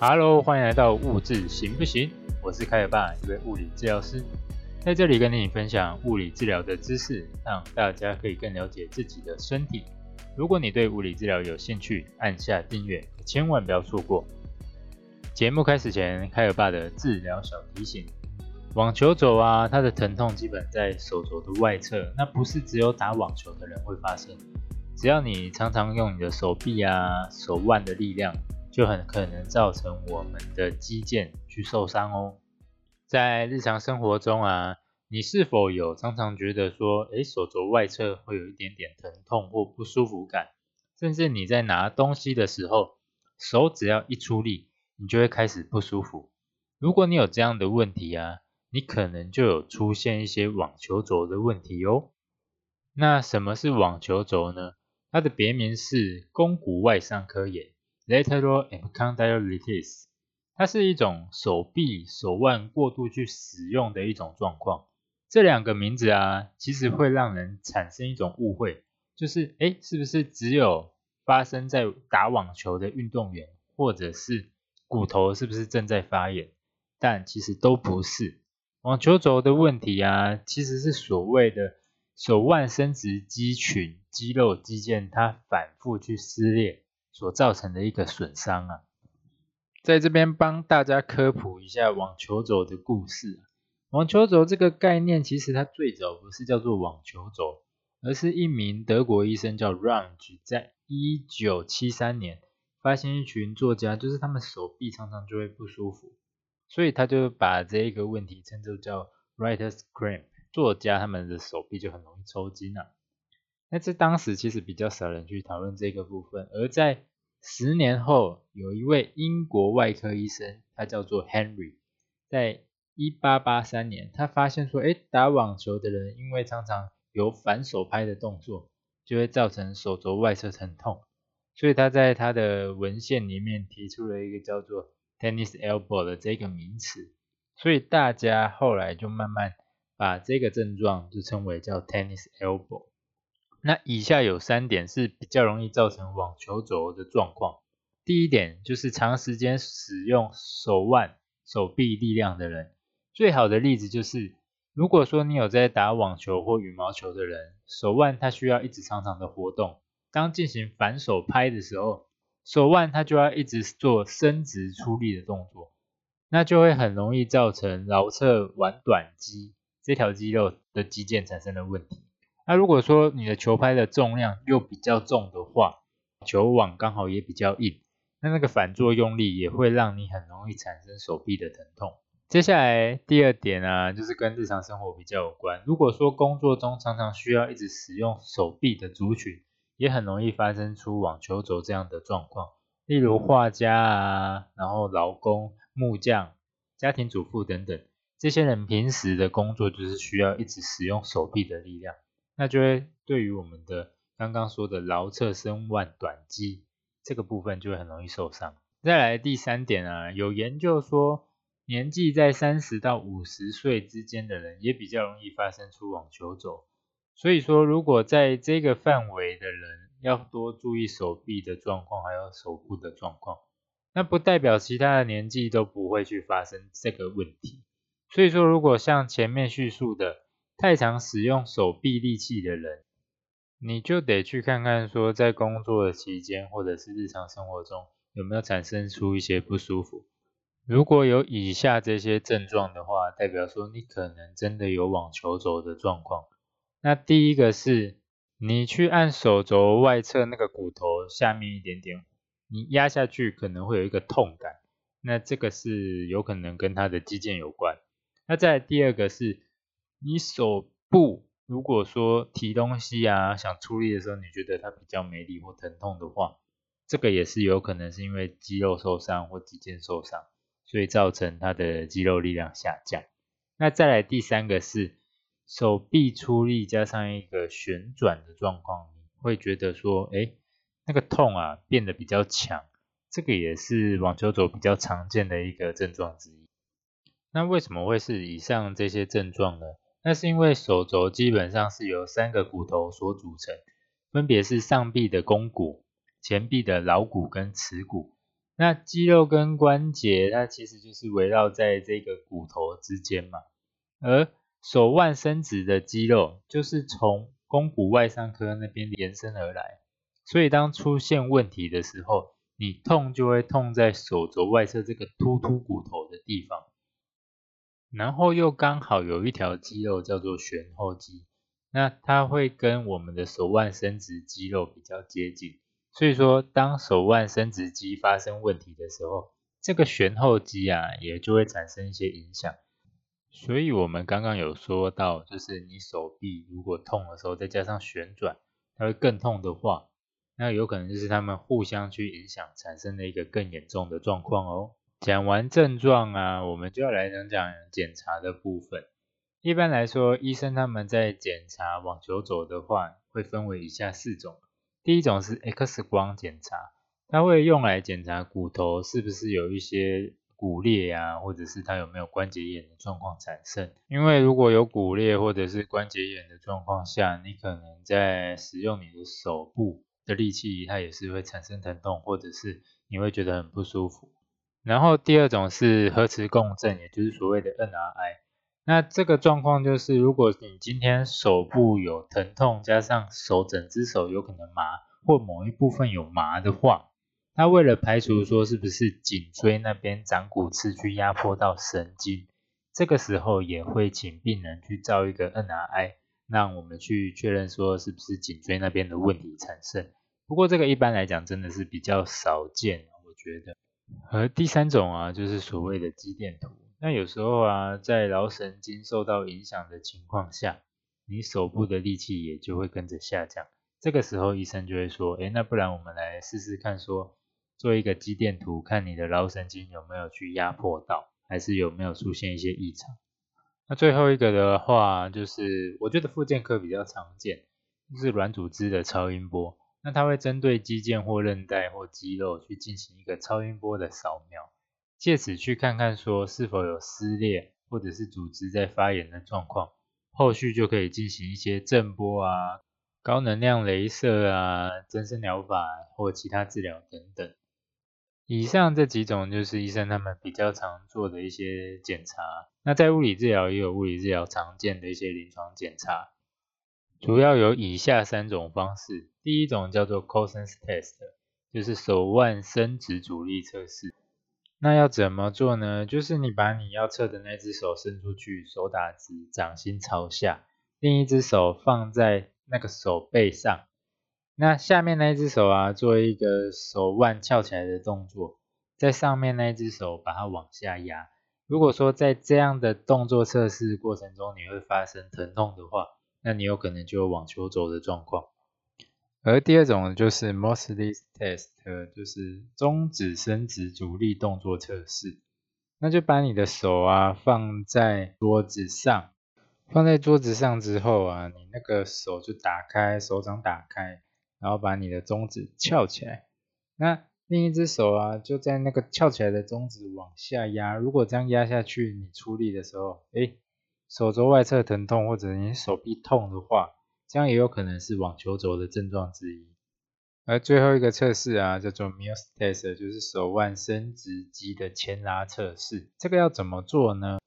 Hello，欢迎来到物质行不行？我是凯尔爸，一位物理治疗师，在这里跟你分享物理治疗的知识，让大家可以更了解自己的身体。如果你对物理治疗有兴趣，按下订阅，千万不要错过。节目开始前，凯尔爸的治疗小提醒：网球肘啊，它的疼痛基本在手肘的外侧，那不是只有打网球的人会发生。只要你常常用你的手臂啊、手腕的力量。就很可能造成我们的肌腱去受伤哦。在日常生活中啊，你是否有常常觉得说，诶，手肘外侧会有一点点疼痛或不舒服感，甚至你在拿东西的时候，手只要一出力，你就会开始不舒服。如果你有这样的问题啊，你可能就有出现一些网球肘的问题哦。那什么是网球肘呢？它的别名是肱骨外伤科炎。Lateral epicondylitis，它是一种手臂、手腕过度去使用的一种状况。这两个名字啊，其实会让人产生一种误会，就是哎，是不是只有发生在打网球的运动员，或者是骨头是不是正在发炎？但其实都不是。网球肘的问题啊，其实是所谓的手腕伸直肌群、肌肉、肌腱它反复去撕裂。所造成的一个损伤啊，在这边帮大家科普一下网球肘的故事。网球肘这个概念，其实它最早不是叫做网球肘，而是一名德国医生叫 Runge，在一九七三年发现一群作家，就是他们手臂常常就会不舒服，所以他就把这一个问题称作叫 writer's cramp，作家他们的手臂就很容易抽筋啊。那在当时其实比较少人去讨论这个部分，而在十年后，有一位英国外科医生，他叫做 Henry，在一八八三年，他发现说，哎，打网球的人因为常常有反手拍的动作，就会造成手肘外侧疼痛，所以他在他的文献里面提出了一个叫做 tennis elbow 的这个名词，所以大家后来就慢慢把这个症状就称为叫 tennis elbow。那以下有三点是比较容易造成网球肘的状况。第一点就是长时间使用手腕、手臂力量的人，最好的例子就是，如果说你有在打网球或羽毛球的人，手腕它需要一直常常的活动，当进行反手拍的时候，手腕它就要一直做伸直出力的动作，那就会很容易造成桡侧腕短肌这条肌肉的肌腱产生了问题。那如果说你的球拍的重量又比较重的话，球网刚好也比较硬，那那个反作用力也会让你很容易产生手臂的疼痛。接下来第二点啊，就是跟日常生活比较有关。如果说工作中常常需要一直使用手臂的族群，也很容易发生出网球肘这样的状况。例如画家啊，然后劳工、木匠、家庭主妇等等，这些人平时的工作就是需要一直使用手臂的力量。那就会对于我们的刚刚说的桡侧伸腕短肌这个部分就会很容易受伤。再来第三点啊，有研究说，年纪在三十到五十岁之间的人也比较容易发生出网球肘。所以说，如果在这个范围的人要多注意手臂的状况，还有手部的状况。那不代表其他的年纪都不会去发生这个问题。所以说，如果像前面叙述的。太常使用手臂力气的人，你就得去看看说，在工作的期间或者是日常生活中有没有产生出一些不舒服。如果有以下这些症状的话，代表说你可能真的有网球肘的状况。那第一个是，你去按手肘外侧那个骨头下面一点点，你压下去可能会有一个痛感，那这个是有可能跟它的肌腱有关。那再第二个是。你手部如果说提东西啊，想出力的时候，你觉得它比较没力或疼痛的话，这个也是有可能是因为肌肉受伤或肌腱受伤，所以造成它的肌肉力量下降。那再来第三个是手臂出力加上一个旋转的状况，你会觉得说，哎，那个痛啊变得比较强，这个也是网球肘比较常见的一个症状之一。那为什么会是以上这些症状呢？那是因为手肘基本上是由三个骨头所组成，分别是上臂的肱骨、前臂的桡骨跟耻骨。那肌肉跟关节，它其实就是围绕在这个骨头之间嘛。而手腕伸直的肌肉，就是从肱骨外上髁那边延伸而来。所以当出现问题的时候，你痛就会痛在手肘外侧这个突突骨头的地方。然后又刚好有一条肌肉叫做旋后肌，那它会跟我们的手腕伸直肌肉比较接近。所以说，当手腕伸直肌发生问题的时候，这个旋后肌啊，也就会产生一些影响。所以我们刚刚有说到，就是你手臂如果痛的时候，再加上旋转，它会更痛的话，那有可能就是他们互相去影响，产生了一个更严重的状况哦。讲完症状啊，我们就要来讲讲检查的部分。一般来说，医生他们在检查网球肘的话，会分为以下四种。第一种是 X 光检查，它会用来检查骨头是不是有一些骨裂啊，或者是它有没有关节炎的状况产生。因为如果有骨裂或者是关节炎的状况下，你可能在使用你的手部的力气，它也是会产生疼痛，或者是你会觉得很不舒服。然后第二种是核磁共振，也就是所谓的 NRI。那这个状况就是，如果你今天手部有疼痛，加上手整只手有可能麻，或某一部分有麻的话，那为了排除说是不是颈椎那边长骨刺去压迫到神经，这个时候也会请病人去照一个 NRI，让我们去确认说是不是颈椎那边的问题产生。不过这个一般来讲真的是比较少见，我觉得。而第三种啊，就是所谓的肌电图。那有时候啊，在桡神经受到影响的情况下，你手部的力气也就会跟着下降。这个时候医生就会说，哎，那不然我们来试试看，说做一个肌电图，看你的桡神经有没有去压迫到，还是有没有出现一些异常。那最后一个的话，就是我觉得附件科比较常见，就是软组织的超音波。那它会针对肌腱或韧带或肌肉去进行一个超音波的扫描。借此去看看说是否有撕裂或者是组织在发炎的状况，后续就可以进行一些震波啊、高能量镭射啊、增生疗法或其他治疗等等。以上这几种就是医生他们比较常做的一些检查。那在物理治疗也有物理治疗常见的一些临床检查，主要有以下三种方式。第一种叫做 Cosen's Test，就是手腕伸直阻力测试。那要怎么做呢？就是你把你要测的那只手伸出去，手打直，掌心朝下，另一只手放在那个手背上。那下面那一只手啊，做一个手腕翘起来的动作，在上面那一只手把它往下压。如果说在这样的动作测试过程中你会发生疼痛的话，那你有可能就有网球肘的状况。而第二种就是 Mosley Test，就是中指伸直阻力动作测试。那就把你的手啊放在桌子上，放在桌子上之后啊，你那个手就打开，手掌打开，然后把你的中指翘起来。那另一只手啊就在那个翘起来的中指往下压。如果这样压下去，你出力的时候，哎，手肘外侧疼痛或者你手臂痛的话。这样也有可能是网球肘的症状之一。而最后一个测试啊，叫做 Mills Test，就是手腕伸直肌的牵拉测试。这个要怎么做呢？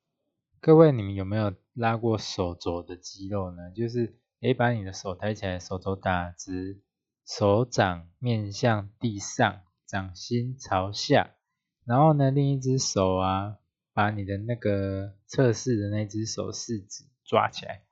各位，你们有没有拉过手肘的肌肉呢？就是诶，把你的手抬起来，手肘打直，手掌面向地上，掌心朝下，然后呢，另一只手啊，把你的那个测试的那只手四指抓起来，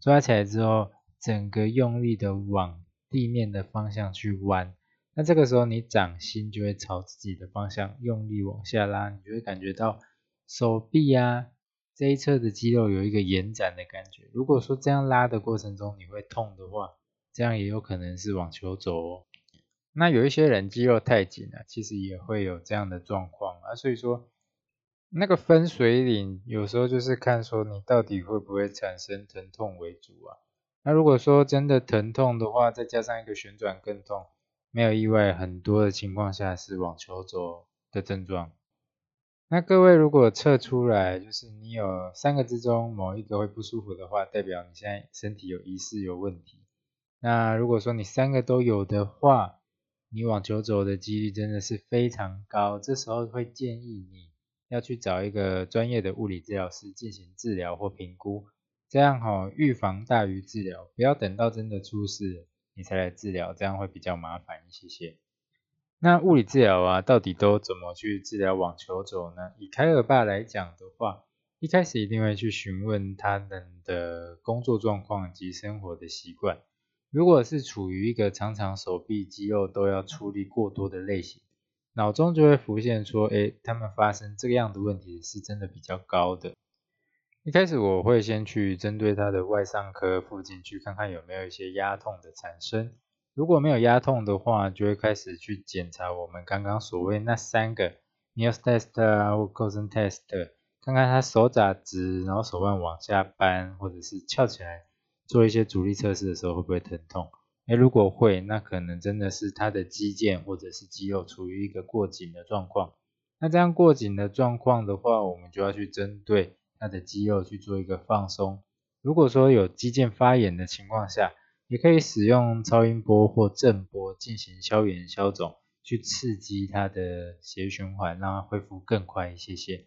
抓起来之后。整个用力的往地面的方向去弯，那这个时候你掌心就会朝自己的方向用力往下拉，你就会感觉到手臂啊这一侧的肌肉有一个延展的感觉。如果说这样拉的过程中你会痛的话，这样也有可能是网球肘哦。那有一些人肌肉太紧了，其实也会有这样的状况啊。所以说那个分水岭有时候就是看说你到底会不会产生疼痛为主啊。那如果说真的疼痛的话，再加上一个旋转更痛，没有意外，很多的情况下是网球肘的症状。那各位如果测出来就是你有三个之中某一个会不舒服的话，代表你现在身体有疑似有问题。那如果说你三个都有的话，你网球肘的几率真的是非常高，这时候会建议你要去找一个专业的物理治疗师进行治疗或评估，这样哈预防大于治疗，不要等到真的出事你才来治疗，这样会比较麻烦一些些。那物理治疗啊，到底都怎么去治疗网球肘呢？以凯尔爸来讲的话，一开始一定会去询问他们的工作状况及生活的习惯。如果是处于一个常常手臂肌肉都要处理过多的类型，脑中就会浮现说，哎，他们发生这样的问题是真的比较高的。一开始我会先去针对他的外伤科附近去看看有没有一些压痛的产生。如果没有压痛的话，就会开始去检查我们刚刚所谓那三个 Mills test 啊或 c o s i n test，看看他手爪直，然后手腕往下扳或者是翘起来。做一些阻力测试的时候会不会疼痛？哎，如果会，那可能真的是他的肌腱或者是肌肉处于一个过紧的状况。那这样过紧的状况的话，我们就要去针对他的肌肉去做一个放松。如果说有肌腱发炎的情况下，也可以使用超音波或震波进行消炎消肿，去刺激他的血液循环，让它恢复更快一些些。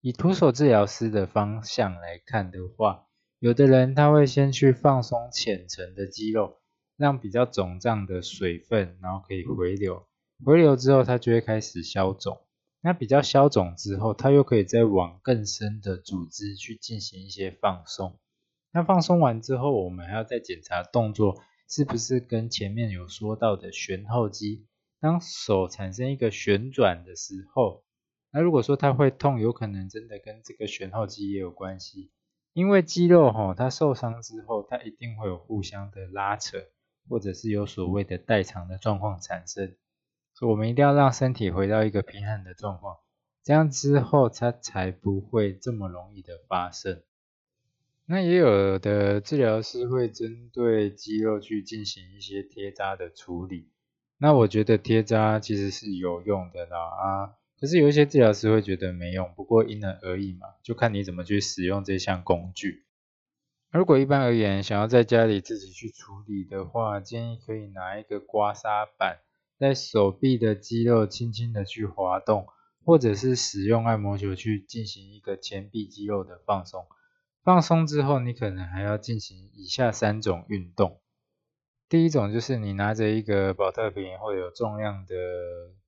以徒手治疗师的方向来看的话，有的人他会先去放松浅层的肌肉，让比较肿胀的水分，然后可以回流，回流之后它就会开始消肿。那比较消肿之后，它又可以再往更深的组织去进行一些放松。那放松完之后，我们还要再检查动作是不是跟前面有说到的旋后肌，当手产生一个旋转的时候，那如果说它会痛，有可能真的跟这个旋后肌也有关系。因为肌肉哈，它受伤之后，它一定会有互相的拉扯，或者是有所谓的代偿的状况产生，我们一定要让身体回到一个平衡的状况，这样之后它才不会这么容易的发生。那也有的治疗师会针对肌肉去进行一些贴扎的处理，那我觉得贴扎其实是有用的啦啊。可是有一些治疗师会觉得没用，不过因人而异嘛，就看你怎么去使用这项工具。如果一般而言，想要在家里自己去处理的话，建议可以拿一个刮痧板，在手臂的肌肉轻轻的去滑动，或者是使用按摩球去进行一个前臂肌肉的放松。放松之后，你可能还要进行以下三种运动。第一种就是你拿着一个保特瓶或有重量的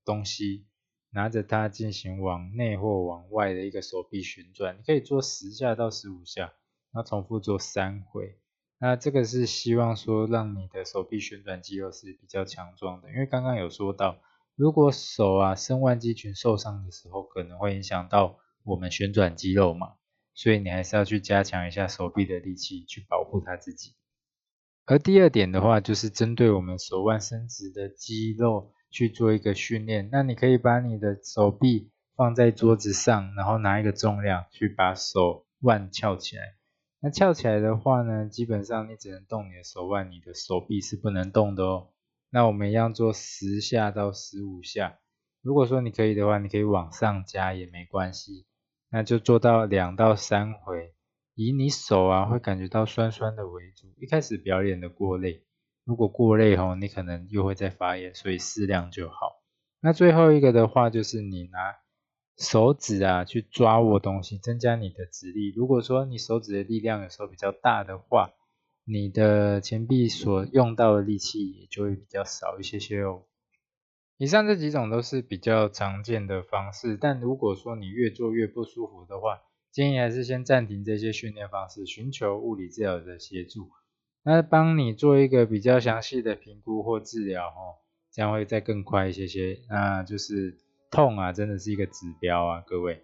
东西。拿着它进行往内或往外的一个手臂旋转，你可以做十下到十五下，然后重复做三回。那这个是希望说让你的手臂旋转肌肉是比较强壮的，因为刚刚有说到，如果手啊伸腕肌群受伤的时候，可能会影响到我们旋转肌肉嘛，所以你还是要去加强一下手臂的力气，去保护它自己。而第二点的话，就是针对我们手腕伸直的肌肉。去做一个训练，那你可以把你的手臂放在桌子上，然后拿一个重量去把手腕翘起来。那翘起来的话呢，基本上你只能动你的手腕，你的手臂是不能动的哦。那我们一样做十下到十五下。如果说你可以的话，你可以往上加也没关系。那就做到两到三回，以你手啊会感觉到酸酸的为主。一开始表演的过累。如果过累吼，你可能又会再发炎，所以适量就好。那最后一个的话，就是你拿手指啊去抓握东西，增加你的指力。如果说你手指的力量有时候比较大的话，你的前臂所用到的力气也就会比较少一些些哦。以上这几种都是比较常见的方式，但如果说你越做越不舒服的话，建议还是先暂停这些训练方式，寻求物理治疗的协助。那帮你做一个比较详细的评估或治疗，哦，这样会再更快一些些。那就是痛啊，真的是一个指标啊，各位。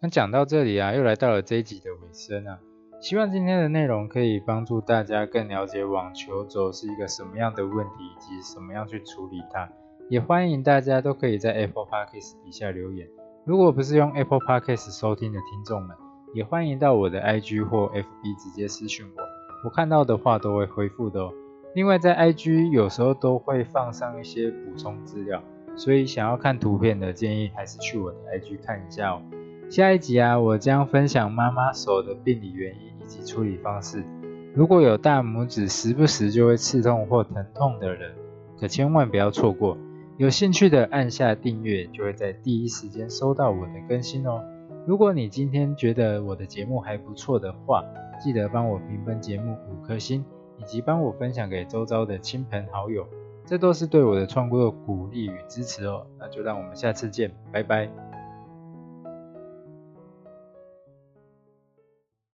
那讲到这里啊，又来到了这一集的尾声啊。希望今天的内容可以帮助大家更了解网球肘是一个什么样的问题，以及怎么样去处理它。也欢迎大家都可以在 Apple Podcast 底下留言。如果不是用 Apple Podcast 收听的听众们，也欢迎到我的 IG 或 FB 直接私讯我。我看到的话都会回复的哦。另外在 IG 有时候都会放上一些补充资料，所以想要看图片的建议还是去我的 IG 看一下哦。下一集啊，我将分享妈妈手的病理原因以及处理方式。如果有大拇指时不时就会刺痛或疼痛的人，可千万不要错过。有兴趣的按下订阅，就会在第一时间收到我的更新哦。如果你今天觉得我的节目还不错的话，记得帮我评分节目五颗星，以及帮我分享给周遭的亲朋好友，这都是对我的创作鼓励与支持哦。那就让我们下次见，拜拜。